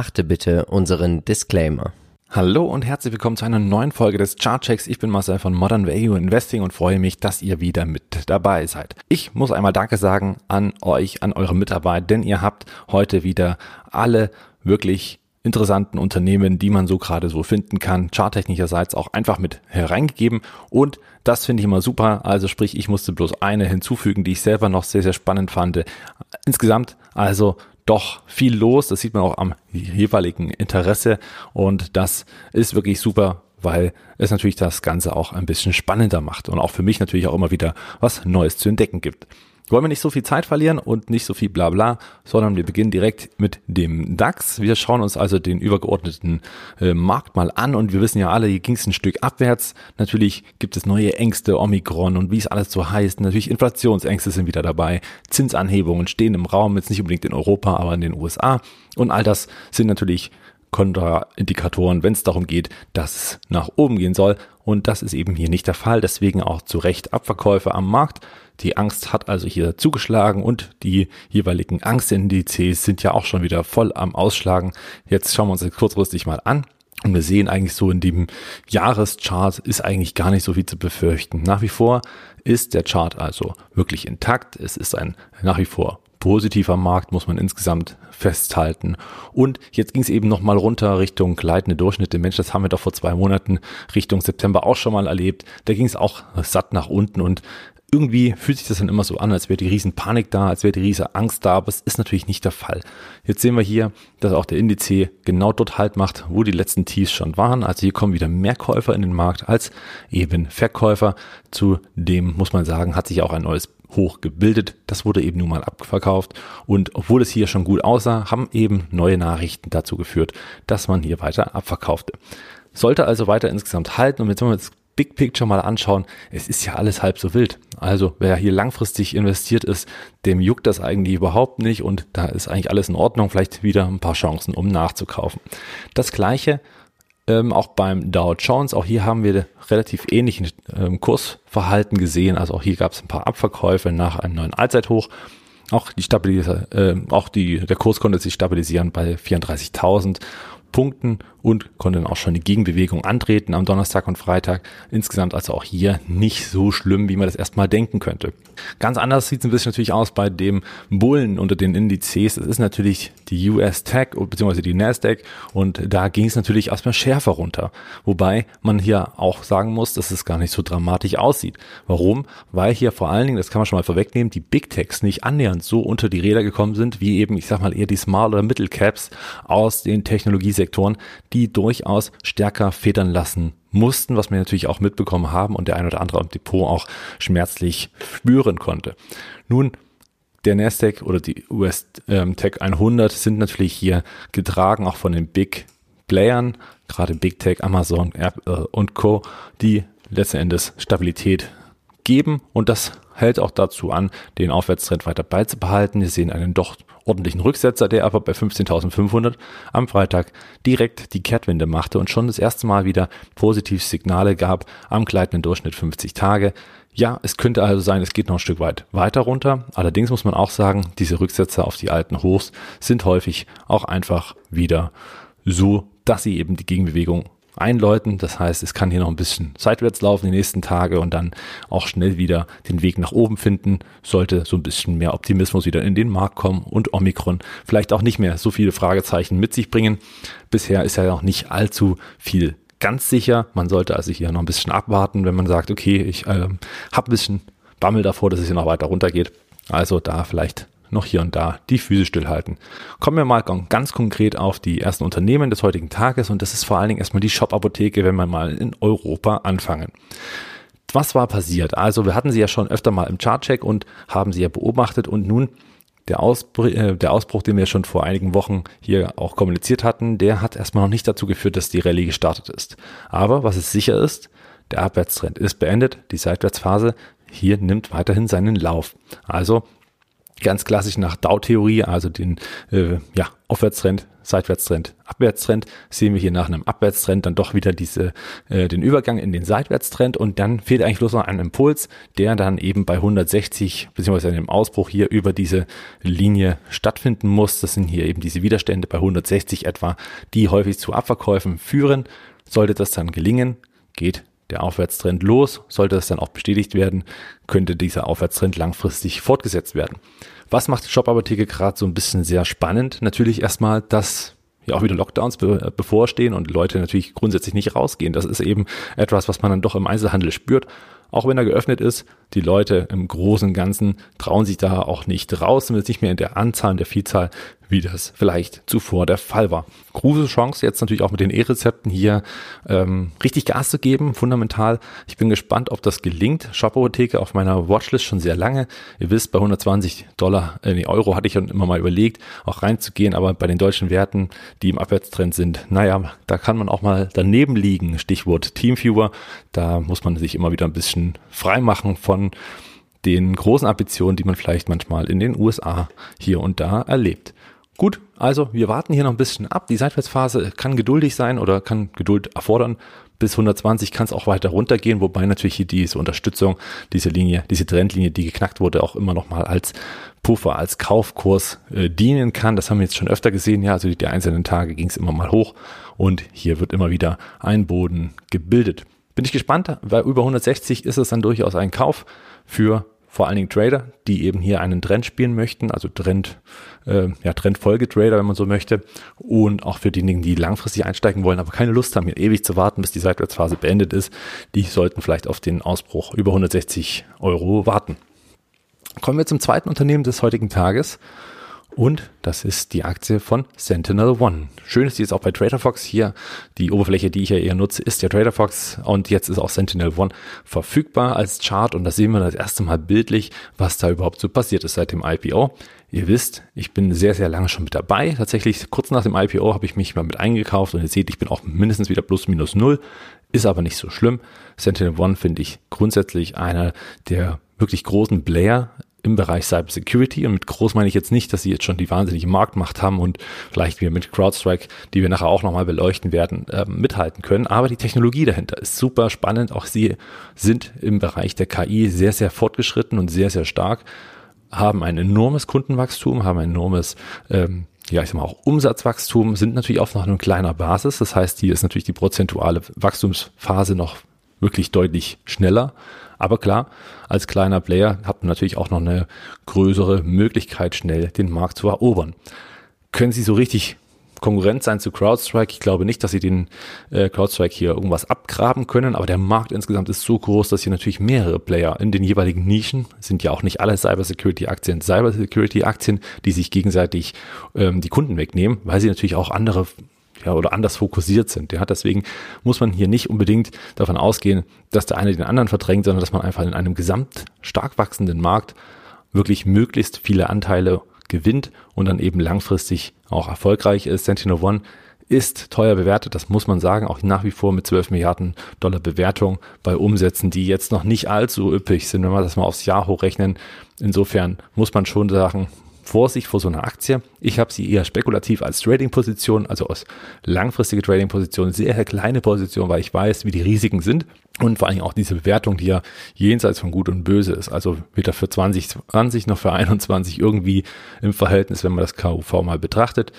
Beachte bitte unseren Disclaimer. Hallo und herzlich willkommen zu einer neuen Folge des Chartchecks. Ich bin Marcel von Modern Value Investing und freue mich, dass ihr wieder mit dabei seid. Ich muss einmal Danke sagen an euch, an eure Mitarbeit, denn ihr habt heute wieder alle wirklich interessanten Unternehmen, die man so gerade so finden kann, charttechnischerseits auch einfach mit hereingegeben und das finde ich immer super. Also sprich, ich musste bloß eine hinzufügen, die ich selber noch sehr, sehr spannend fand. Insgesamt also doch viel los. Das sieht man auch am jeweiligen Interesse und das ist wirklich super, weil es natürlich das Ganze auch ein bisschen spannender macht und auch für mich natürlich auch immer wieder was Neues zu entdecken gibt wollen wir nicht so viel Zeit verlieren und nicht so viel Blabla, sondern wir beginnen direkt mit dem DAX. Wir schauen uns also den übergeordneten äh, Markt mal an und wir wissen ja alle, hier ging es ein Stück abwärts. Natürlich gibt es neue Ängste, Omikron und wie es alles so heißt. Natürlich Inflationsängste sind wieder dabei. Zinsanhebungen stehen im Raum, jetzt nicht unbedingt in Europa, aber in den USA. Und all das sind natürlich Kontraindikatoren, wenn es darum geht, dass es nach oben gehen soll. Und das ist eben hier nicht der Fall. Deswegen auch zu Recht Abverkäufe am Markt. Die Angst hat also hier zugeschlagen und die jeweiligen Angstindizes sind ja auch schon wieder voll am Ausschlagen. Jetzt schauen wir uns das kurzfristig mal an. Und wir sehen eigentlich so in dem Jahreschart ist eigentlich gar nicht so viel zu befürchten. Nach wie vor ist der Chart also wirklich intakt. Es ist ein nach wie vor positiver Markt, muss man insgesamt festhalten. Und jetzt ging es eben nochmal runter Richtung gleitende Durchschnitte. Mensch, das haben wir doch vor zwei Monaten Richtung September auch schon mal erlebt. Da ging es auch satt nach unten und irgendwie fühlt sich das dann immer so an, als wäre die riesen Panik da, als wäre die riesen Angst da, aber es ist natürlich nicht der Fall. Jetzt sehen wir hier, dass auch der Indiz genau dort halt macht, wo die letzten Tees schon waren. Also hier kommen wieder mehr Käufer in den Markt als eben Verkäufer. Zudem muss man sagen, hat sich auch ein neues Hoch gebildet. Das wurde eben nun mal abverkauft. Und obwohl es hier schon gut aussah, haben eben neue Nachrichten dazu geführt, dass man hier weiter abverkaufte. Sollte also weiter insgesamt halten. Und jetzt, wenn wir jetzt Big Picture mal anschauen, es ist ja alles halb so wild. Also wer hier langfristig investiert ist, dem juckt das eigentlich überhaupt nicht und da ist eigentlich alles in Ordnung. Vielleicht wieder ein paar Chancen, um nachzukaufen. Das gleiche ähm, auch beim Dow Jones. Auch hier haben wir relativ ähnlichen ähm, Kursverhalten gesehen. Also auch hier gab es ein paar Abverkäufe nach einem neuen Allzeithoch. Auch die Stabilis äh, auch die, der Kurs konnte sich stabilisieren bei 34.000 Punkten und konnte dann auch schon die Gegenbewegung antreten am Donnerstag und Freitag. Insgesamt also auch hier nicht so schlimm, wie man das erstmal denken könnte. Ganz anders sieht es ein bisschen natürlich aus bei dem Bullen unter den Indizes. Es ist natürlich die US Tech bzw. die Nasdaq und da ging es natürlich erstmal schärfer runter. Wobei man hier auch sagen muss, dass es gar nicht so dramatisch aussieht. Warum? Weil hier vor allen Dingen, das kann man schon mal vorwegnehmen, die Big Techs nicht annähernd so unter die Räder gekommen sind, wie eben, ich sag mal, eher die Small- oder Middle Caps aus den Technologiesektoren, die durchaus stärker federn lassen mussten, was wir natürlich auch mitbekommen haben und der ein oder andere im Depot auch schmerzlich spüren konnte. Nun, der Nasdaq oder die US ähm, Tech 100 sind natürlich hier getragen auch von den Big Playern, gerade Big Tech, Amazon Apple und Co., die letzten Endes Stabilität geben und das hält auch dazu an, den Aufwärtstrend weiter beizubehalten. Wir sehen einen doch ordentlichen Rücksetzer, der aber bei 15.500 am Freitag direkt die Kehrtwende machte und schon das erste Mal wieder positive Signale gab am gleitenden Durchschnitt 50 Tage. Ja, es könnte also sein, es geht noch ein Stück weit weiter runter. Allerdings muss man auch sagen, diese Rücksetzer auf die alten Hochs sind häufig auch einfach wieder so, dass sie eben die Gegenbewegung einläuten. Das heißt, es kann hier noch ein bisschen seitwärts laufen die nächsten Tage und dann auch schnell wieder den Weg nach oben finden. Sollte so ein bisschen mehr Optimismus wieder in den Markt kommen und Omikron vielleicht auch nicht mehr so viele Fragezeichen mit sich bringen. Bisher ist ja noch nicht allzu viel ganz sicher. Man sollte also hier noch ein bisschen abwarten, wenn man sagt, okay, ich äh, habe ein bisschen Bammel davor, dass es hier noch weiter runtergeht. Also da vielleicht noch hier und da die Füße stillhalten. Kommen wir mal ganz konkret auf die ersten Unternehmen des heutigen Tages und das ist vor allen Dingen erstmal die Shop-Apotheke, wenn wir mal in Europa anfangen. Was war passiert? Also wir hatten sie ja schon öfter mal im Chartcheck und haben sie ja beobachtet und nun der Ausbruch, äh, der Ausbruch, den wir schon vor einigen Wochen hier auch kommuniziert hatten, der hat erstmal noch nicht dazu geführt, dass die Rallye gestartet ist. Aber was es sicher ist, der Abwärtstrend ist beendet, die Seitwärtsphase hier nimmt weiterhin seinen Lauf. Also ganz klassisch nach Dow-Theorie, also den äh, ja, Aufwärtstrend, Seitwärtstrend, Abwärtstrend, sehen wir hier nach einem Abwärtstrend dann doch wieder diese, äh, den Übergang in den Seitwärtstrend und dann fehlt eigentlich bloß noch ein Impuls, der dann eben bei 160 beziehungsweise in dem Ausbruch hier über diese Linie stattfinden muss. Das sind hier eben diese Widerstände bei 160 etwa, die häufig zu Abverkäufen führen. Sollte das dann gelingen, geht der Aufwärtstrend los. Sollte das dann auch bestätigt werden, könnte dieser Aufwärtstrend langfristig fortgesetzt werden. Was macht die Shop-Apotheke gerade so ein bisschen sehr spannend? Natürlich erstmal, dass ja auch wieder Lockdowns be bevorstehen und Leute natürlich grundsätzlich nicht rausgehen. Das ist eben etwas, was man dann doch im Einzelhandel spürt. Auch wenn er geöffnet ist, die Leute im Großen und Ganzen trauen sich da auch nicht raus, zumindest nicht mehr in der Anzahl, in der Vielzahl, wie das vielleicht zuvor der Fall war. Große Chance jetzt natürlich auch mit den E-Rezepten hier ähm, richtig Gas zu geben, fundamental. Ich bin gespannt, ob das gelingt. Shop-Apotheke auf meiner Watchlist schon sehr lange. Ihr wisst, bei 120 Dollar, äh, nee, Euro hatte ich schon immer mal überlegt, auch reinzugehen, aber bei den deutschen Werten, die im Abwärtstrend sind, naja, da kann man auch mal daneben liegen. Stichwort Teamviewer. Da muss man sich immer wieder ein bisschen frei machen von den großen Ambitionen, die man vielleicht manchmal in den USA hier und da erlebt. Gut, also wir warten hier noch ein bisschen ab. Die Seitwärtsphase kann geduldig sein oder kann Geduld erfordern. Bis 120 kann es auch weiter runtergehen, wobei natürlich hier diese Unterstützung, diese Linie, diese Trendlinie, die geknackt wurde, auch immer noch mal als Puffer, als Kaufkurs äh, dienen kann. Das haben wir jetzt schon öfter gesehen. Ja, also die, die einzelnen Tage ging es immer mal hoch und hier wird immer wieder ein Boden gebildet. Bin ich gespannt, weil über 160 ist es dann durchaus ein Kauf für vor allen Dingen Trader, die eben hier einen Trend spielen möchten, also Trend, äh, ja, Trendfolgetrader, wenn man so möchte, und auch für diejenigen, die langfristig einsteigen wollen, aber keine Lust haben, hier ewig zu warten, bis die Seitwärtsphase beendet ist, die sollten vielleicht auf den Ausbruch über 160 Euro warten. Kommen wir zum zweiten Unternehmen des heutigen Tages und das ist die Aktie von Sentinel One. Schön ist die jetzt auch bei TraderFox hier. Die Oberfläche, die ich ja eher nutze, ist der TraderFox und jetzt ist auch Sentinel One verfügbar als Chart und da sehen wir das erste Mal bildlich, was da überhaupt so passiert ist seit dem IPO. Ihr wisst, ich bin sehr, sehr lange schon mit dabei. Tatsächlich kurz nach dem IPO habe ich mich mal mit eingekauft und ihr seht, ich bin auch mindestens wieder plus minus null. Ist aber nicht so schlimm. Sentinel One finde ich grundsätzlich einer der wirklich großen Player im Bereich Cyber Security. Und mit groß meine ich jetzt nicht, dass sie jetzt schon die wahnsinnige Marktmacht haben und vielleicht wir mit CrowdStrike, die wir nachher auch nochmal beleuchten werden, äh, mithalten können. Aber die Technologie dahinter ist super spannend. Auch sie sind im Bereich der KI sehr, sehr fortgeschritten und sehr, sehr stark, haben ein enormes Kundenwachstum, haben ein enormes ähm, ja, ich sag mal auch Umsatzwachstum sind natürlich auf noch einer kleiner Basis. Das heißt, hier ist natürlich die prozentuale Wachstumsphase noch wirklich deutlich schneller. Aber klar, als kleiner Player hat man natürlich auch noch eine größere Möglichkeit, schnell den Markt zu erobern. Können Sie so richtig Konkurrent sein zu CrowdStrike. Ich glaube nicht, dass sie den äh, CrowdStrike hier irgendwas abgraben können, aber der Markt insgesamt ist so groß, dass hier natürlich mehrere Player in den jeweiligen Nischen sind ja auch nicht alle Cybersecurity-Aktien, Cybersecurity-Aktien, die sich gegenseitig ähm, die Kunden wegnehmen, weil sie natürlich auch andere ja, oder anders fokussiert sind. Ja, deswegen muss man hier nicht unbedingt davon ausgehen, dass der eine den anderen verdrängt, sondern dass man einfach in einem gesamt stark wachsenden Markt wirklich möglichst viele Anteile gewinnt und dann eben langfristig auch erfolgreich ist. Sentinel One ist teuer bewertet, das muss man sagen, auch nach wie vor mit 12 Milliarden Dollar Bewertung bei Umsätzen, die jetzt noch nicht allzu üppig sind, wenn wir das mal aufs Jahr hochrechnen. Insofern muss man schon sagen, Vorsicht vor so einer Aktie. Ich habe sie eher spekulativ als Trading-Position, also aus langfristige Trading-Position, sehr, kleine Position, weil ich weiß, wie die Risiken sind und vor allem auch diese Bewertung, die ja jenseits von Gut und Böse ist. Also weder für 2020 noch für 21 irgendwie im Verhältnis, wenn man das KUV mal betrachtet.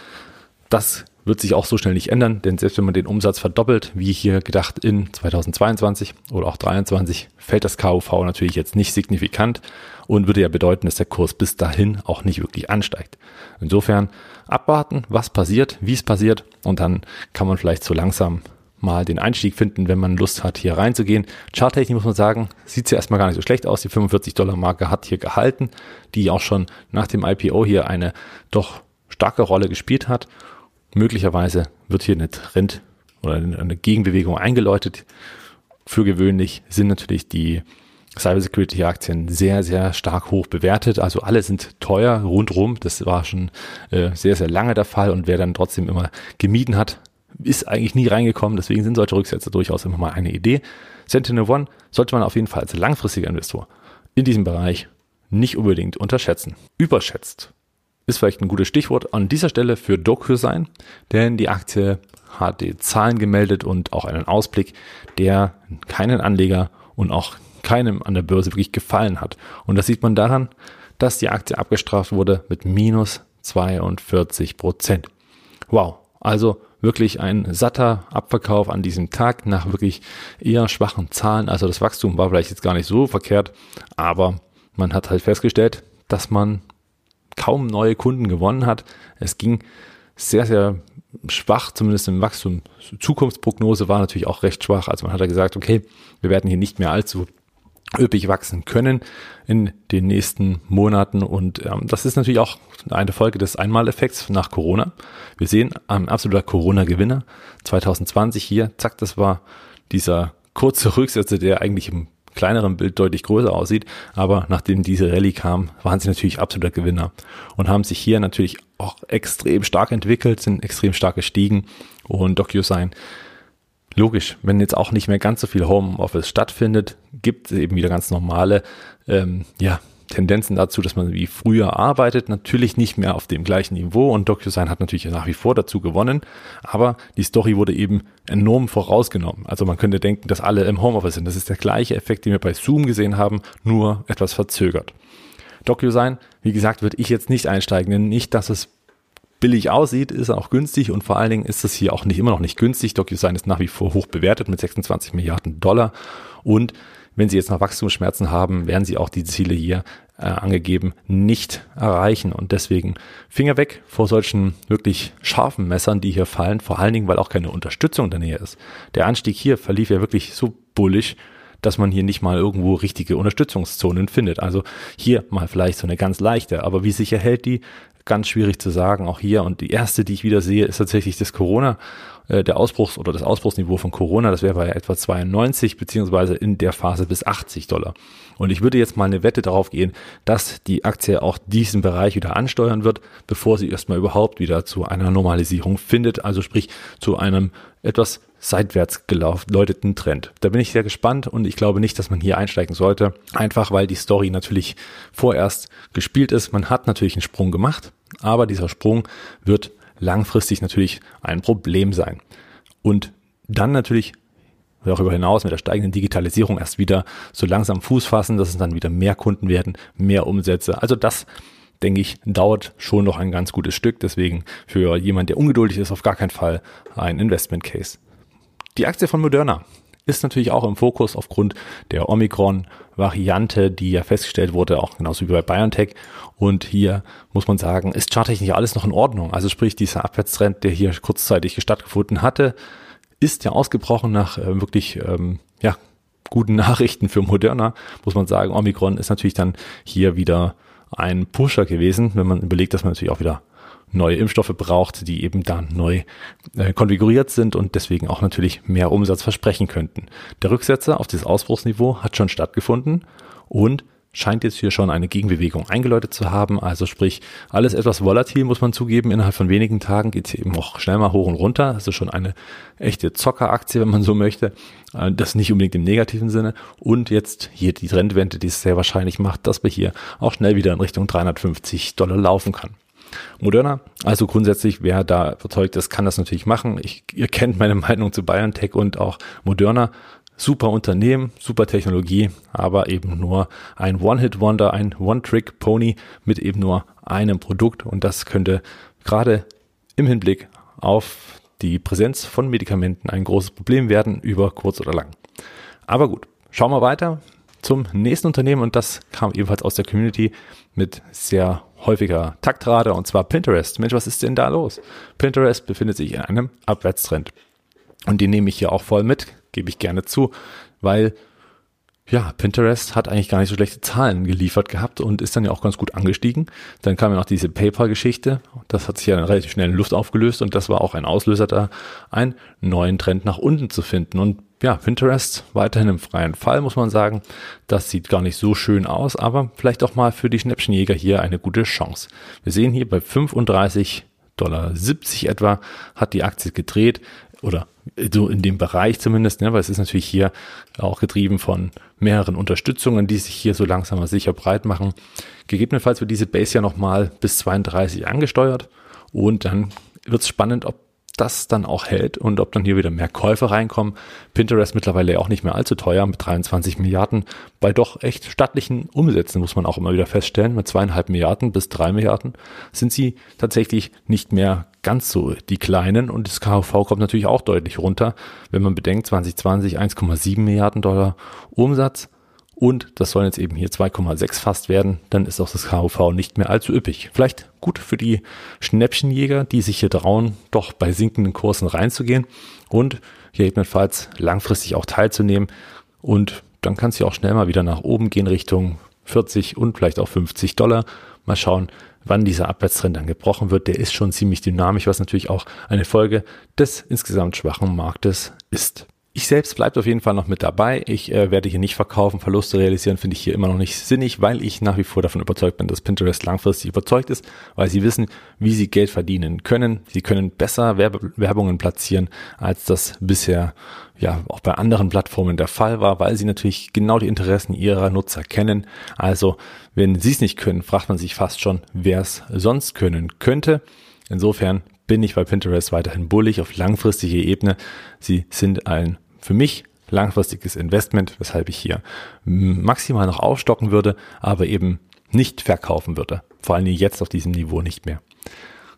Das wird sich auch so schnell nicht ändern, denn selbst wenn man den Umsatz verdoppelt, wie hier gedacht in 2022 oder auch 2023, fällt das KUV natürlich jetzt nicht signifikant und würde ja bedeuten, dass der Kurs bis dahin auch nicht wirklich ansteigt. Insofern abwarten, was passiert, wie es passiert und dann kann man vielleicht so langsam mal den Einstieg finden, wenn man Lust hat, hier reinzugehen. Charttechnisch muss man sagen, sieht ja erstmal gar nicht so schlecht aus. Die 45 Dollar Marke hat hier gehalten, die auch schon nach dem IPO hier eine doch starke Rolle gespielt hat Möglicherweise wird hier eine Trend oder eine Gegenbewegung eingeläutet. Für gewöhnlich sind natürlich die Cybersecurity-Aktien sehr, sehr stark hoch bewertet. Also alle sind teuer rundrum. Das war schon äh, sehr, sehr lange der Fall. Und wer dann trotzdem immer gemieden hat, ist eigentlich nie reingekommen. Deswegen sind solche Rücksätze durchaus immer mal eine Idee. Sentinel One sollte man auf jeden Fall als langfristiger Investor in diesem Bereich nicht unbedingt unterschätzen. Überschätzt ist vielleicht ein gutes Stichwort an dieser Stelle für DocuSign, denn die Aktie hat die Zahlen gemeldet und auch einen Ausblick, der keinen Anleger und auch keinem an der Börse wirklich gefallen hat. Und das sieht man daran, dass die Aktie abgestraft wurde mit minus 42 Prozent. Wow, also wirklich ein satter Abverkauf an diesem Tag nach wirklich eher schwachen Zahlen. Also das Wachstum war vielleicht jetzt gar nicht so verkehrt, aber man hat halt festgestellt, dass man kaum neue Kunden gewonnen hat. Es ging sehr, sehr schwach, zumindest im Wachstum. Zukunftsprognose war natürlich auch recht schwach. Also man hat ja gesagt, okay, wir werden hier nicht mehr allzu üppig wachsen können in den nächsten Monaten. Und ähm, das ist natürlich auch eine Folge des Einmaleffekts nach Corona. Wir sehen ein absoluter Corona-Gewinner 2020 hier. Zack, das war dieser kurze Rücksätze, der eigentlich im kleineren Bild deutlich größer aussieht. Aber nachdem diese Rallye kam, waren sie natürlich absoluter Gewinner und haben sich hier natürlich auch extrem stark entwickelt, sind extrem stark gestiegen und DocuSign Logisch, wenn jetzt auch nicht mehr ganz so viel Homeoffice stattfindet, gibt es eben wieder ganz normale ähm, ja, Tendenzen dazu, dass man wie früher arbeitet, natürlich nicht mehr auf dem gleichen Niveau und DocuSign hat natürlich nach wie vor dazu gewonnen, aber die Story wurde eben enorm vorausgenommen. Also man könnte denken, dass alle im Homeoffice sind. Das ist der gleiche Effekt, den wir bei Zoom gesehen haben, nur etwas verzögert. DocuSign, wie gesagt, würde ich jetzt nicht einsteigen, denn nicht, dass es billig aussieht, ist auch günstig und vor allen Dingen ist es hier auch nicht immer noch nicht günstig. DocuSign ist nach wie vor hoch bewertet mit 26 Milliarden Dollar und wenn Sie jetzt noch Wachstumsschmerzen haben, werden Sie auch die Ziele hier äh, angegeben nicht erreichen. Und deswegen Finger weg vor solchen wirklich scharfen Messern, die hier fallen, vor allen Dingen, weil auch keine Unterstützung in der Nähe ist. Der Anstieg hier verlief ja wirklich so bullig, dass man hier nicht mal irgendwo richtige Unterstützungszonen findet. Also hier mal vielleicht so eine ganz leichte, aber wie sich erhält die, ganz schwierig zu sagen, auch hier. Und die erste, die ich wieder sehe, ist tatsächlich das Corona, äh, der Ausbruchs- oder das Ausbruchsniveau von Corona. Das wäre bei etwa 92 beziehungsweise in der Phase bis 80 Dollar. Und ich würde jetzt mal eine Wette darauf gehen, dass die Aktie auch diesen Bereich wieder ansteuern wird, bevor sie erstmal überhaupt wieder zu einer Normalisierung findet. Also sprich zu einem etwas seitwärts gelauteten Trend. Da bin ich sehr gespannt und ich glaube nicht, dass man hier einsteigen sollte. Einfach weil die Story natürlich vorerst gespielt ist. Man hat natürlich einen Sprung gemacht, aber dieser Sprung wird langfristig natürlich ein Problem sein. Und dann natürlich darüber hinaus mit der steigenden Digitalisierung erst wieder so langsam Fuß fassen, dass es dann wieder mehr Kunden werden, mehr Umsätze. Also das denke ich, dauert schon noch ein ganz gutes Stück. Deswegen für jemand, der ungeduldig ist, auf gar keinen Fall ein Investment Case. Die Aktie von Moderna ist natürlich auch im Fokus aufgrund der Omikron-Variante, die ja festgestellt wurde, auch genauso wie bei BioNTech. Und hier muss man sagen, ist charttechnisch alles noch in Ordnung. Also sprich, dieser Abwärtstrend, der hier kurzzeitig stattgefunden hatte, ist ja ausgebrochen nach äh, wirklich ähm, ja, guten Nachrichten für Moderna, muss man sagen. Omikron ist natürlich dann hier wieder ein Pusher gewesen, wenn man überlegt, dass man natürlich auch wieder neue Impfstoffe braucht, die eben dann neu äh, konfiguriert sind und deswegen auch natürlich mehr Umsatz versprechen könnten. Der Rücksetzer auf dieses Ausbruchsniveau hat schon stattgefunden und scheint jetzt hier schon eine Gegenbewegung eingeläutet zu haben. Also sprich, alles etwas volatil, muss man zugeben. Innerhalb von wenigen Tagen geht es eben auch schnell mal hoch und runter. Also schon eine echte Zockeraktie, wenn man so möchte. Äh, das nicht unbedingt im negativen Sinne. Und jetzt hier die Trendwende, die es sehr wahrscheinlich macht, dass wir hier auch schnell wieder in Richtung 350 Dollar laufen kann. Moderna. Also grundsätzlich, wer da überzeugt ist, kann das natürlich machen. Ich, ihr kennt meine Meinung zu BioNTech und auch Moderna. Super Unternehmen, super Technologie, aber eben nur ein One-Hit-Wonder, ein One-Trick-Pony mit eben nur einem Produkt. Und das könnte gerade im Hinblick auf die Präsenz von Medikamenten ein großes Problem werden, über kurz oder lang. Aber gut, schauen wir weiter zum nächsten Unternehmen und das kam ebenfalls aus der Community mit sehr häufiger Taktrate und zwar Pinterest. Mensch, was ist denn da los? Pinterest befindet sich in einem Abwärtstrend. Und den nehme ich hier auch voll mit, gebe ich gerne zu, weil ja, Pinterest hat eigentlich gar nicht so schlechte Zahlen geliefert gehabt und ist dann ja auch ganz gut angestiegen. Dann kam ja noch diese PayPal-Geschichte. Das hat sich ja dann relativ schnell in Luft aufgelöst und das war auch ein Auslöser da, einen neuen Trend nach unten zu finden. Und ja, Pinterest weiterhin im freien Fall, muss man sagen. Das sieht gar nicht so schön aus, aber vielleicht auch mal für die Schnäppchenjäger hier eine gute Chance. Wir sehen hier bei 35 Dollar 70 etwa hat die Aktie gedreht. Oder so in dem Bereich zumindest, ne, weil es ist natürlich hier auch getrieben von mehreren Unterstützungen, die sich hier so langsam aber sicher breit machen. Gegebenenfalls wird diese Base ja nochmal bis 32 angesteuert und dann wird es spannend, ob das dann auch hält und ob dann hier wieder mehr Käufe reinkommen. Pinterest mittlerweile auch nicht mehr allzu teuer mit 23 Milliarden. Bei doch echt stattlichen Umsätzen muss man auch immer wieder feststellen. Mit zweieinhalb Milliarden bis drei Milliarden sind sie tatsächlich nicht mehr ganz so die kleinen und das KV kommt natürlich auch deutlich runter, wenn man bedenkt 2020 1,7 Milliarden Dollar Umsatz und das sollen jetzt eben hier 2,6 fast werden, dann ist auch das KUV nicht mehr allzu üppig. Vielleicht gut für die Schnäppchenjäger, die sich hier trauen, doch bei sinkenden Kursen reinzugehen und hier ebenfalls langfristig auch teilzunehmen. Und dann kann es ja auch schnell mal wieder nach oben gehen Richtung 40 und vielleicht auch 50 Dollar. Mal schauen, wann dieser Abwärtstrend dann gebrochen wird. Der ist schon ziemlich dynamisch, was natürlich auch eine Folge des insgesamt schwachen Marktes ist. Ich selbst bleibe auf jeden Fall noch mit dabei. Ich äh, werde hier nicht verkaufen. Verluste realisieren finde ich hier immer noch nicht sinnig, weil ich nach wie vor davon überzeugt bin, dass Pinterest langfristig überzeugt ist, weil sie wissen, wie sie Geld verdienen können. Sie können besser Werbe Werbungen platzieren, als das bisher ja auch bei anderen Plattformen der Fall war, weil sie natürlich genau die Interessen ihrer Nutzer kennen. Also wenn sie es nicht können, fragt man sich fast schon, wer es sonst können könnte. Insofern bin ich bei Pinterest weiterhin bullig auf langfristige Ebene. Sie sind ein für mich langfristiges Investment, weshalb ich hier maximal noch aufstocken würde, aber eben nicht verkaufen würde. Vor allem jetzt auf diesem Niveau nicht mehr.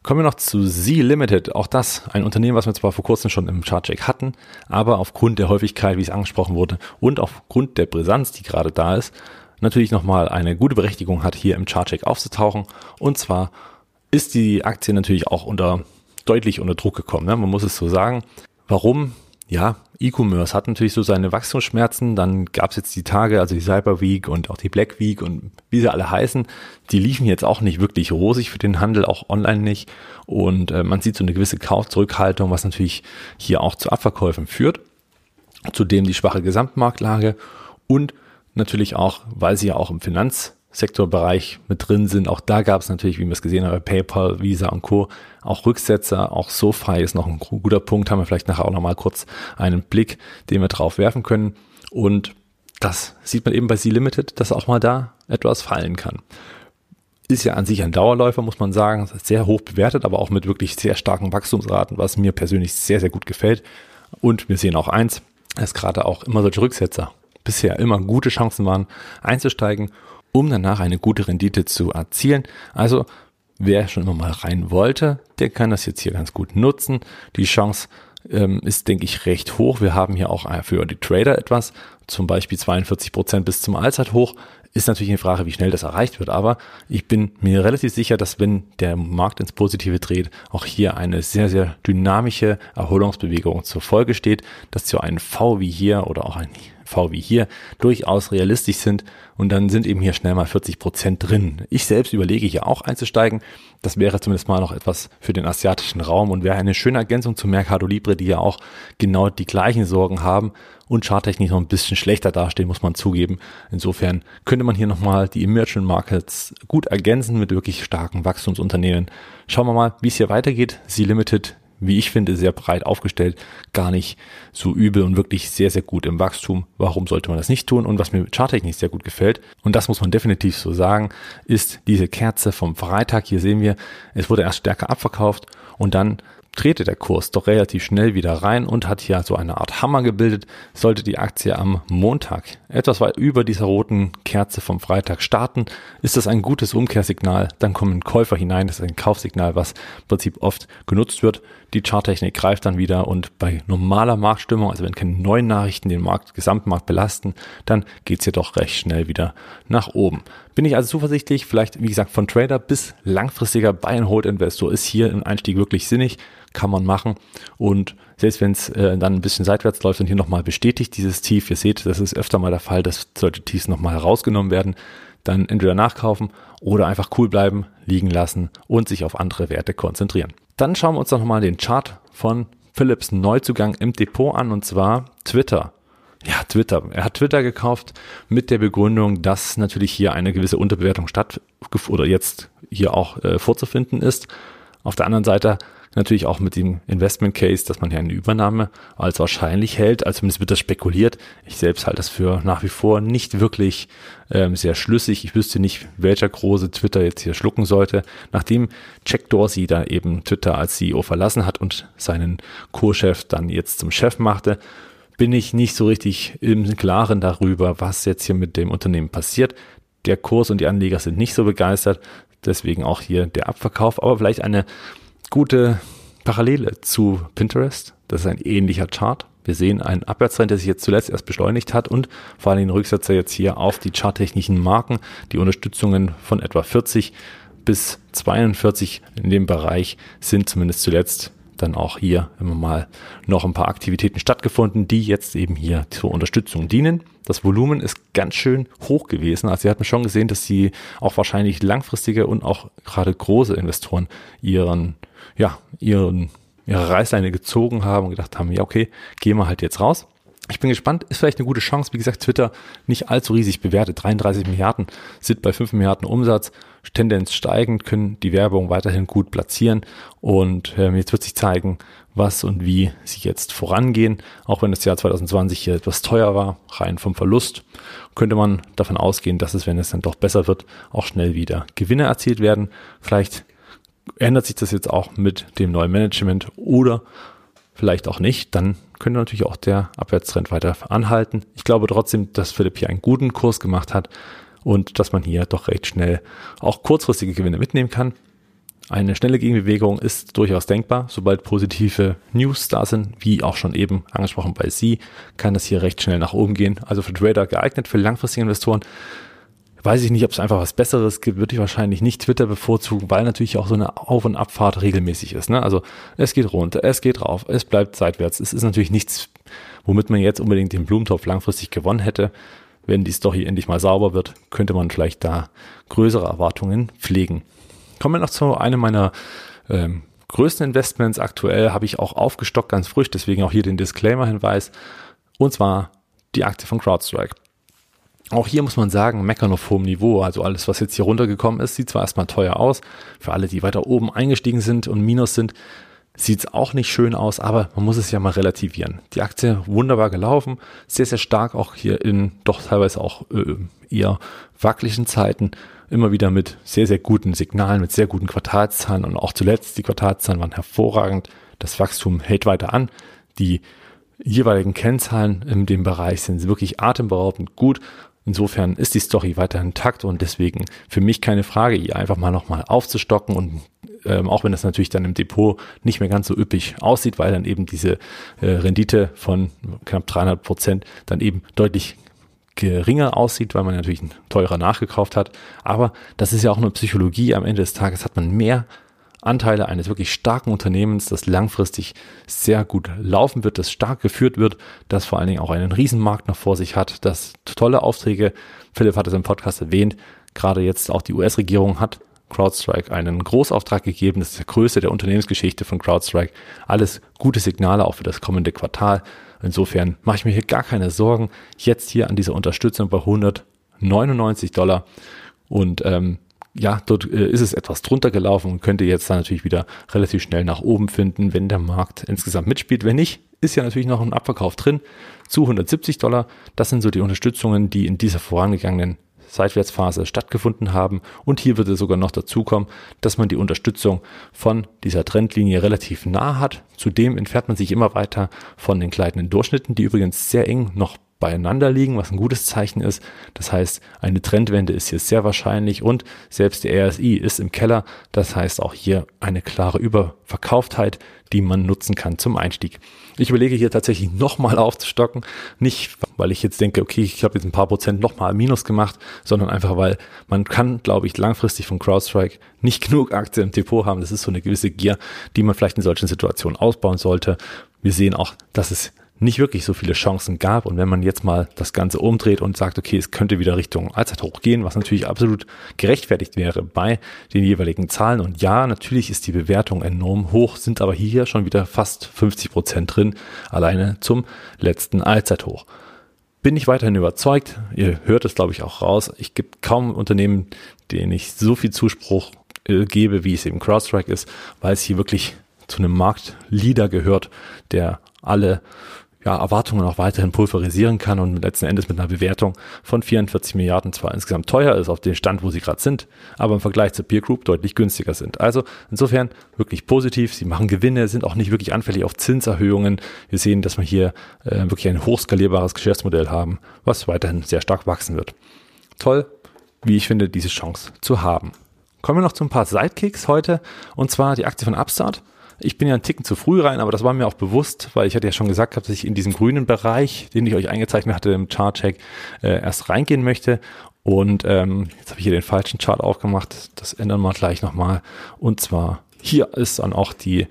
Kommen wir noch zu Z Limited. Auch das ein Unternehmen, was wir zwar vor kurzem schon im Chartcheck hatten, aber aufgrund der Häufigkeit, wie es angesprochen wurde, und aufgrund der Brisanz, die gerade da ist, natürlich nochmal eine gute Berechtigung hat, hier im Chartcheck aufzutauchen. Und zwar ist die Aktie natürlich auch unter deutlich unter Druck gekommen. Ne? Man muss es so sagen. Warum? Ja, E-Commerce hat natürlich so seine Wachstumsschmerzen. Dann gab es jetzt die Tage, also die Cyber Week und auch die Black Week und wie sie alle heißen, die liefen jetzt auch nicht wirklich rosig für den Handel, auch online nicht. Und äh, man sieht so eine gewisse Kaufzurückhaltung, was natürlich hier auch zu Abverkäufen führt. Zudem die schwache Gesamtmarktlage und natürlich auch, weil sie ja auch im Finanz Sektorbereich mit drin sind. Auch da gab es natürlich, wie wir es gesehen haben, PayPal, Visa und Co. auch Rücksetzer. Auch SoFi ist noch ein guter Punkt. Haben wir vielleicht nachher auch nochmal kurz einen Blick, den wir drauf werfen können. Und das sieht man eben bei C-Limited, dass auch mal da etwas fallen kann. Ist ja an sich ein Dauerläufer, muss man sagen. Sehr hoch bewertet, aber auch mit wirklich sehr starken Wachstumsraten, was mir persönlich sehr, sehr gut gefällt. Und wir sehen auch eins, dass gerade auch immer solche Rücksetzer bisher immer gute Chancen waren, einzusteigen um danach eine gute Rendite zu erzielen. Also wer schon immer mal rein wollte, der kann das jetzt hier ganz gut nutzen. Die Chance ähm, ist, denke ich, recht hoch. Wir haben hier auch für die Trader etwas, zum Beispiel 42 Prozent bis zum Allzeithoch. Ist natürlich eine Frage, wie schnell das erreicht wird, aber ich bin mir relativ sicher, dass wenn der Markt ins Positive dreht, auch hier eine sehr, sehr dynamische Erholungsbewegung zur Folge steht, dass so ein V wie hier oder auch ein V wie hier durchaus realistisch sind und dann sind eben hier schnell mal 40 Prozent drin. Ich selbst überlege hier auch einzusteigen. Das wäre zumindest mal noch etwas für den asiatischen Raum und wäre eine schöne Ergänzung zu Mercado Libre, die ja auch genau die gleichen Sorgen haben und charttechnisch noch ein bisschen schlechter dastehen, muss man zugeben. Insofern könnte man hier nochmal die Emerging Markets gut ergänzen mit wirklich starken Wachstumsunternehmen. Schauen wir mal, wie es hier weitergeht. Sie Limited wie ich finde, sehr breit aufgestellt, gar nicht so übel und wirklich sehr, sehr gut im Wachstum. Warum sollte man das nicht tun? Und was mir charttechnisch sehr gut gefällt, und das muss man definitiv so sagen, ist diese Kerze vom Freitag. Hier sehen wir, es wurde erst stärker abverkauft und dann drehte der Kurs doch relativ schnell wieder rein und hat hier so eine Art Hammer gebildet, sollte die Aktie am Montag etwas weit über dieser roten Kerze vom Freitag starten, ist das ein gutes Umkehrsignal, dann kommen Käufer hinein, das ist ein Kaufsignal, was im Prinzip oft genutzt wird. Die Charttechnik greift dann wieder und bei normaler Marktstimmung, also wenn keine neuen Nachrichten den Markt, Gesamtmarkt belasten, dann geht's hier doch recht schnell wieder nach oben. Bin ich also zuversichtlich, vielleicht wie gesagt von Trader bis langfristiger Buy-and-Hold-Investor ist hier ein Einstieg wirklich sinnig kann man machen. Und selbst wenn es äh, dann ein bisschen seitwärts läuft und hier nochmal bestätigt dieses Tief, ihr seht, das ist öfter mal der Fall, dass solche Tiefs nochmal herausgenommen werden, dann entweder nachkaufen oder einfach cool bleiben, liegen lassen und sich auf andere Werte konzentrieren. Dann schauen wir uns nochmal den Chart von Philips Neuzugang im Depot an und zwar Twitter. Ja, Twitter. Er hat Twitter gekauft mit der Begründung, dass natürlich hier eine gewisse Unterbewertung statt oder jetzt hier auch äh, vorzufinden ist. Auf der anderen Seite Natürlich auch mit dem Investment Case, dass man hier eine Übernahme als wahrscheinlich hält. Also zumindest wird das spekuliert. Ich selbst halte das für nach wie vor nicht wirklich ähm, sehr schlüssig. Ich wüsste nicht, welcher große Twitter jetzt hier schlucken sollte. Nachdem Jack Dorsey da eben Twitter als CEO verlassen hat und seinen Co-Chef dann jetzt zum Chef machte, bin ich nicht so richtig im Klaren darüber, was jetzt hier mit dem Unternehmen passiert. Der Kurs und die Anleger sind nicht so begeistert. Deswegen auch hier der Abverkauf, aber vielleicht eine gute Parallele zu Pinterest. Das ist ein ähnlicher Chart. Wir sehen einen Abwärtstrend, der sich jetzt zuletzt erst beschleunigt hat und vor allem den Rücksetzer jetzt hier auf die charttechnischen Marken, die Unterstützungen von etwa 40 bis 42 in dem Bereich sind zumindest zuletzt dann auch hier immer mal noch ein paar Aktivitäten stattgefunden, die jetzt eben hier zur Unterstützung dienen. Das Volumen ist ganz schön hoch gewesen. Also Sie hatten schon gesehen, dass sie auch wahrscheinlich langfristige und auch gerade große Investoren ihren, ja, ihren, ihre Reißleine gezogen haben und gedacht haben, ja, okay, gehen wir halt jetzt raus. Ich bin gespannt, ist vielleicht eine gute Chance. Wie gesagt, Twitter nicht allzu riesig bewertet. 33 Milliarden sind bei 5 Milliarden Umsatz. Tendenz steigend, können die Werbung weiterhin gut platzieren. Und ähm, jetzt wird sich zeigen, was und wie sie jetzt vorangehen. Auch wenn das Jahr 2020 hier etwas teuer war, rein vom Verlust, könnte man davon ausgehen, dass es, wenn es dann doch besser wird, auch schnell wieder Gewinne erzielt werden. Vielleicht ändert sich das jetzt auch mit dem neuen Management oder vielleicht auch nicht. Dann könnte natürlich auch der Abwärtstrend weiter anhalten. Ich glaube trotzdem, dass Philipp hier einen guten Kurs gemacht hat und dass man hier doch recht schnell auch kurzfristige Gewinne mitnehmen kann. Eine schnelle Gegenbewegung ist durchaus denkbar. Sobald positive News da sind, wie auch schon eben angesprochen bei Sie, kann das hier recht schnell nach oben gehen. Also für Trader geeignet, für langfristige Investoren weiß ich nicht, ob es einfach was Besseres gibt, würde ich wahrscheinlich nicht Twitter bevorzugen, weil natürlich auch so eine Auf- und Abfahrt regelmäßig ist. Ne? Also es geht runter, es geht rauf, es bleibt seitwärts. Es ist natürlich nichts, womit man jetzt unbedingt den Blumentopf langfristig gewonnen hätte. Wenn die Story endlich mal sauber wird, könnte man vielleicht da größere Erwartungen pflegen. Kommen wir noch zu einem meiner ähm, größten Investments aktuell, habe ich auch aufgestockt, ganz frisch, deswegen auch hier den Disclaimer-Hinweis. Und zwar die Aktie von CrowdStrike. Auch hier muss man sagen, meckern auf hohem Niveau. Also alles, was jetzt hier runtergekommen ist, sieht zwar erstmal teuer aus. Für alle, die weiter oben eingestiegen sind und Minus sind, sieht es auch nicht schön aus, aber man muss es ja mal relativieren. Die Aktie wunderbar gelaufen, sehr, sehr stark auch hier in doch teilweise auch äh, eher wackeligen Zeiten. Immer wieder mit sehr, sehr guten Signalen, mit sehr guten Quartalszahlen und auch zuletzt die Quartalszahlen waren hervorragend. Das Wachstum hält weiter an. Die jeweiligen Kennzahlen in dem Bereich sind wirklich atemberaubend gut Insofern ist die Story weiterhin intakt und deswegen für mich keine Frage, ihr einfach mal nochmal aufzustocken und ähm, auch wenn das natürlich dann im Depot nicht mehr ganz so üppig aussieht, weil dann eben diese äh, Rendite von knapp 300 Prozent dann eben deutlich geringer aussieht, weil man natürlich teurer nachgekauft hat. Aber das ist ja auch nur Psychologie. Am Ende des Tages hat man mehr Anteile eines wirklich starken Unternehmens, das langfristig sehr gut laufen wird, das stark geführt wird, das vor allen Dingen auch einen Riesenmarkt noch vor sich hat, das tolle Aufträge, Philipp hat es im Podcast erwähnt, gerade jetzt auch die US-Regierung hat CrowdStrike einen Großauftrag gegeben. Das ist der größte der Unternehmensgeschichte von CrowdStrike. Alles gute Signale auch für das kommende Quartal. Insofern mache ich mir hier gar keine Sorgen. Jetzt hier an dieser Unterstützung bei 199 Dollar. Und ähm, ja, dort äh, ist es etwas drunter gelaufen und könnte jetzt dann natürlich wieder relativ schnell nach oben finden, wenn der Markt insgesamt mitspielt. Wenn nicht, ist ja natürlich noch ein Abverkauf drin zu 170 Dollar. Das sind so die Unterstützungen, die in dieser vorangegangenen Seitwärtsphase stattgefunden haben. Und hier wird es sogar noch dazu kommen, dass man die Unterstützung von dieser Trendlinie relativ nah hat. Zudem entfernt man sich immer weiter von den gleitenden Durchschnitten, die übrigens sehr eng noch beieinander liegen, was ein gutes Zeichen ist. Das heißt, eine Trendwende ist hier sehr wahrscheinlich und selbst der RSI ist im Keller. Das heißt auch hier eine klare Überverkauftheit, die man nutzen kann zum Einstieg. Ich überlege hier tatsächlich nochmal aufzustocken. Nicht, weil ich jetzt denke, okay, ich habe jetzt ein paar Prozent nochmal Minus gemacht, sondern einfach, weil man kann, glaube ich, langfristig von CrowdStrike nicht genug Aktien im Depot haben. Das ist so eine gewisse Gier, die man vielleicht in solchen Situationen ausbauen sollte. Wir sehen auch, dass es nicht wirklich so viele Chancen gab. Und wenn man jetzt mal das Ganze umdreht und sagt, okay, es könnte wieder Richtung Allzeithoch gehen, was natürlich absolut gerechtfertigt wäre bei den jeweiligen Zahlen. Und ja, natürlich ist die Bewertung enorm hoch, sind aber hier schon wieder fast 50 Prozent drin, alleine zum letzten Allzeithoch. Bin ich weiterhin überzeugt. Ihr hört es, glaube ich, auch raus. Ich gibt kaum Unternehmen, denen ich so viel Zuspruch äh, gebe, wie es eben CrowdStrike ist, weil es hier wirklich zu einem Marktleader gehört, der alle ja, Erwartungen auch weiterhin pulverisieren kann und letzten Endes mit einer Bewertung von 44 Milliarden zwar insgesamt teuer ist auf den Stand, wo sie gerade sind, aber im Vergleich zur Peer Group deutlich günstiger sind. Also insofern wirklich positiv. Sie machen Gewinne, sind auch nicht wirklich anfällig auf Zinserhöhungen. Wir sehen, dass wir hier äh, wirklich ein hochskalierbares Geschäftsmodell haben, was weiterhin sehr stark wachsen wird. Toll, wie ich finde, diese Chance zu haben. Kommen wir noch zu ein paar Sidekicks heute und zwar die Aktie von Upstart. Ich bin ja einen Ticken zu früh rein, aber das war mir auch bewusst, weil ich hatte ja schon gesagt, dass ich in diesem grünen Bereich, den ich euch eingezeichnet hatte im Chart-Check, äh, erst reingehen möchte. Und ähm, jetzt habe ich hier den falschen Chart aufgemacht. Das ändern wir gleich nochmal. Und zwar hier ist dann auch die,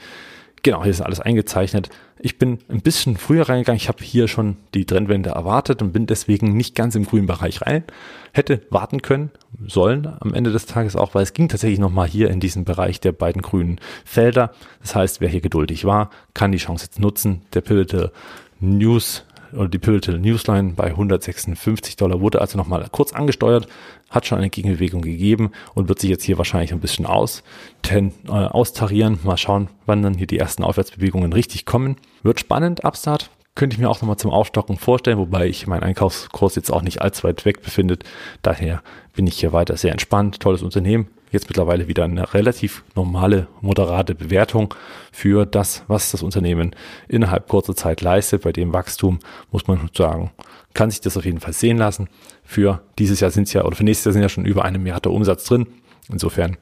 genau, hier ist alles eingezeichnet. Ich bin ein bisschen früher reingegangen. Ich habe hier schon die Trendwende erwartet und bin deswegen nicht ganz im grünen Bereich rein. Hätte warten können, sollen am Ende des Tages auch, weil es ging tatsächlich nochmal hier in diesen Bereich der beiden grünen Felder. Das heißt, wer hier geduldig war, kann die Chance jetzt nutzen. Der Pivotal News oder die Pivotal Newsline bei 156 Dollar wurde also nochmal kurz angesteuert, hat schon eine Gegenbewegung gegeben und wird sich jetzt hier wahrscheinlich ein bisschen aus, ten, äh, austarieren. Mal schauen, wann dann hier die ersten Aufwärtsbewegungen richtig kommen. Wird spannend, Upstart. Könnte ich mir auch nochmal zum Aufstocken vorstellen, wobei ich meinen Einkaufskurs jetzt auch nicht allzu weit weg befindet. Daher bin ich hier weiter sehr entspannt. Tolles Unternehmen jetzt mittlerweile wieder eine relativ normale, moderate Bewertung für das, was das Unternehmen innerhalb kurzer Zeit leistet. Bei dem Wachstum muss man sagen, kann sich das auf jeden Fall sehen lassen. Für dieses Jahr sind es ja, oder für nächstes Jahr sind ja schon über eine Milliarde Umsatz drin. Insofern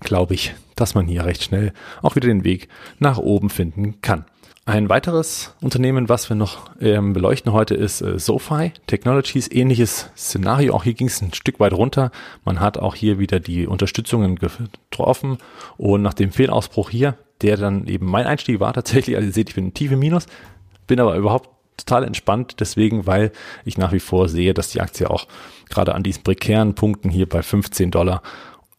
glaube ich, dass man hier recht schnell auch wieder den Weg nach oben finden kann. Ein weiteres Unternehmen, was wir noch ähm, beleuchten heute, ist äh, SoFi Technologies. Ähnliches Szenario. Auch hier ging es ein Stück weit runter. Man hat auch hier wieder die Unterstützungen getroffen. Und nach dem Fehlausbruch hier, der dann eben mein Einstieg war tatsächlich, also ihr seht, ich bin ein tiefe Minus, bin aber überhaupt total entspannt deswegen, weil ich nach wie vor sehe, dass die Aktie auch gerade an diesen prekären Punkten hier bei 15 Dollar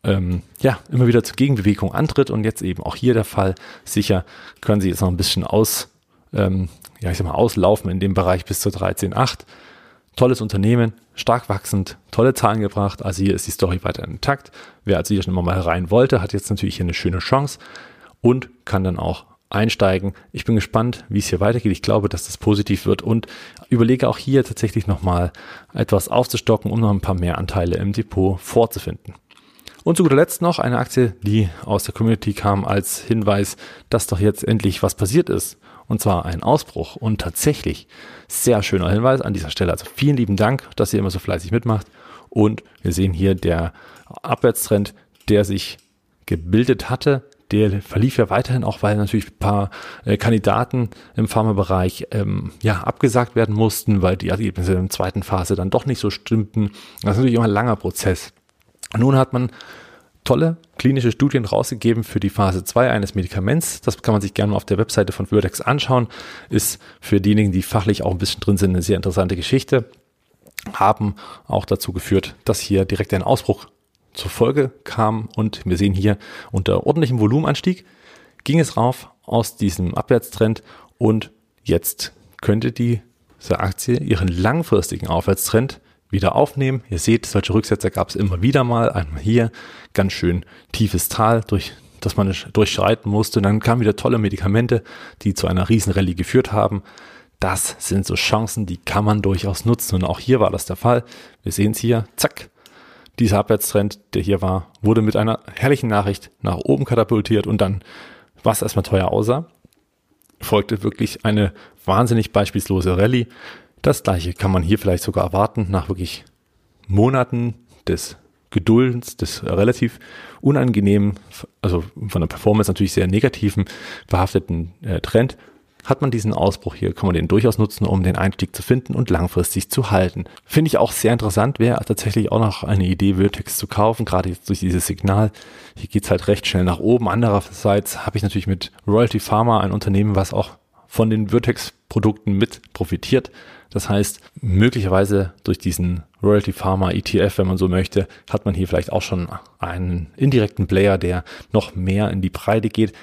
ähm, ja, immer wieder zur Gegenbewegung antritt und jetzt eben auch hier der Fall. Sicher können sie jetzt noch ein bisschen aus, ähm, ja, ich sag mal, auslaufen in dem Bereich bis zur 13.8. Tolles Unternehmen, stark wachsend, tolle Zahlen gebracht. Also hier ist die Story weiter intakt. Wer also hier schon immer mal rein wollte, hat jetzt natürlich hier eine schöne Chance und kann dann auch einsteigen. Ich bin gespannt, wie es hier weitergeht. Ich glaube, dass das positiv wird und überlege auch hier tatsächlich nochmal etwas aufzustocken, um noch ein paar mehr Anteile im Depot vorzufinden. Und zu guter Letzt noch eine Aktie, die aus der Community kam als Hinweis, dass doch jetzt endlich was passiert ist. Und zwar ein Ausbruch. Und tatsächlich sehr schöner Hinweis an dieser Stelle. Also vielen lieben Dank, dass ihr immer so fleißig mitmacht. Und wir sehen hier der Abwärtstrend, der sich gebildet hatte, der verlief ja weiterhin auch, weil natürlich ein paar äh, Kandidaten im Pharmabereich ähm, ja abgesagt werden mussten, weil die Ergebnisse in der zweiten Phase dann doch nicht so stimmten. Das ist natürlich immer ein langer Prozess. Nun hat man tolle klinische Studien rausgegeben für die Phase 2 eines Medikaments. Das kann man sich gerne mal auf der Webseite von Vertex anschauen. Ist für diejenigen, die fachlich auch ein bisschen drin sind, eine sehr interessante Geschichte. Haben auch dazu geführt, dass hier direkt ein Ausbruch zur Folge kam und wir sehen hier unter ordentlichem Volumenanstieg ging es rauf aus diesem Abwärtstrend und jetzt könnte diese Aktie ihren langfristigen Aufwärtstrend wieder aufnehmen. Ihr seht, solche Rücksetzer gab es immer wieder mal. Einmal hier ganz schön tiefes Tal, durch das man durchschreiten musste. Und dann kamen wieder tolle Medikamente, die zu einer Riesenrallye geführt haben. Das sind so Chancen, die kann man durchaus nutzen. Und auch hier war das der Fall. Wir sehen es hier, zack. Dieser Abwärtstrend, der hier war, wurde mit einer herrlichen Nachricht nach oben katapultiert und dann, was erstmal teuer aussah, folgte wirklich eine wahnsinnig beispiellose Rallye. Das gleiche kann man hier vielleicht sogar erwarten nach wirklich Monaten des Geduldens, des relativ unangenehmen, also von der Performance natürlich sehr negativen, behafteten äh, Trend, hat man diesen Ausbruch hier, kann man den durchaus nutzen, um den Einstieg zu finden und langfristig zu halten. Finde ich auch sehr interessant, wäre tatsächlich auch noch eine Idee, Vertex zu kaufen, gerade jetzt durch dieses Signal. Hier geht's halt recht schnell nach oben. Andererseits habe ich natürlich mit Royalty Pharma ein Unternehmen, was auch von den Vertex-Produkten mit profitiert. Das heißt, möglicherweise durch diesen Royalty Pharma ETF, wenn man so möchte, hat man hier vielleicht auch schon einen indirekten Player, der noch mehr in die Breite geht.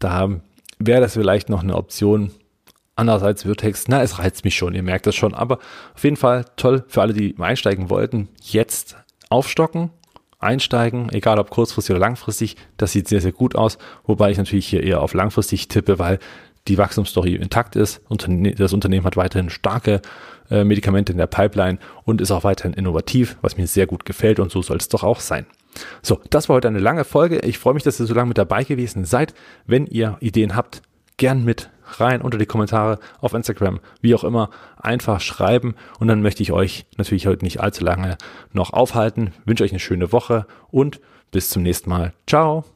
Da wäre das vielleicht noch eine Option. Andererseits Vertex, na, es reizt mich schon, ihr merkt das schon. Aber auf jeden Fall toll für alle, die einsteigen wollten. Jetzt aufstocken, einsteigen, egal ob kurzfristig oder langfristig. Das sieht sehr, sehr gut aus, wobei ich natürlich hier eher auf langfristig tippe, weil die Wachstumsstory intakt ist. Das Unternehmen hat weiterhin starke äh, Medikamente in der Pipeline und ist auch weiterhin innovativ, was mir sehr gut gefällt und so soll es doch auch sein. So, das war heute eine lange Folge. Ich freue mich, dass ihr so lange mit dabei gewesen seid. Wenn ihr Ideen habt, gern mit rein unter die Kommentare auf Instagram, wie auch immer, einfach schreiben und dann möchte ich euch natürlich heute nicht allzu lange noch aufhalten. Wünsche euch eine schöne Woche und bis zum nächsten Mal. Ciao.